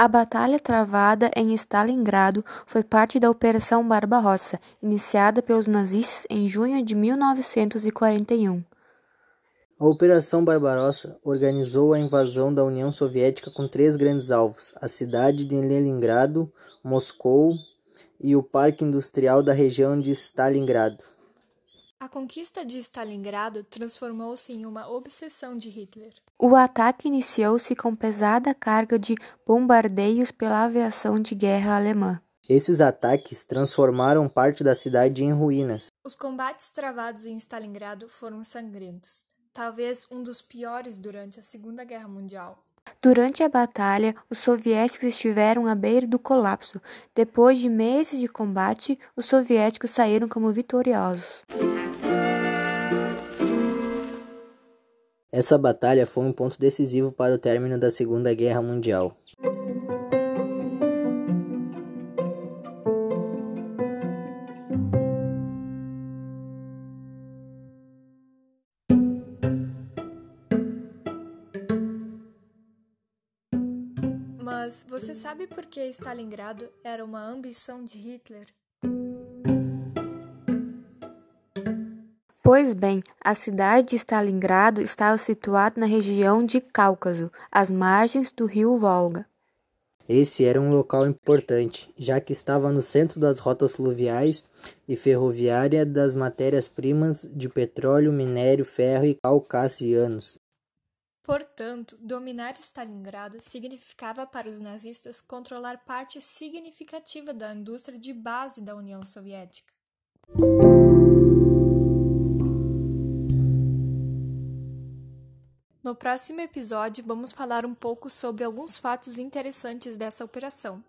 A batalha travada em Stalingrado foi parte da Operação Barbarossa, iniciada pelos nazistas em junho de 1941. A Operação Barbarossa organizou a invasão da União Soviética com três grandes alvos: a cidade de Leningrado, Moscou e o Parque Industrial da região de Stalingrado. A conquista de Stalingrado transformou-se em uma obsessão de Hitler. O ataque iniciou-se com pesada carga de bombardeios pela aviação de guerra alemã. Esses ataques transformaram parte da cidade em ruínas. Os combates travados em Stalingrado foram sangrentos, talvez um dos piores durante a Segunda Guerra Mundial. Durante a batalha, os soviéticos estiveram à beira do colapso. Depois de meses de combate, os soviéticos saíram como vitoriosos. Essa batalha foi um ponto decisivo para o término da Segunda Guerra Mundial. Mas você sabe por que Stalingrado era uma ambição de Hitler? Pois bem, a cidade de Stalingrado estava situada na região de Cáucaso, às margens do rio Volga. Esse era um local importante, já que estava no centro das rotas fluviais e ferroviária das matérias-primas de petróleo, minério, ferro e caucasianos. Portanto, dominar Stalingrado significava para os nazistas controlar parte significativa da indústria de base da União Soviética. No próximo episódio, vamos falar um pouco sobre alguns fatos interessantes dessa operação.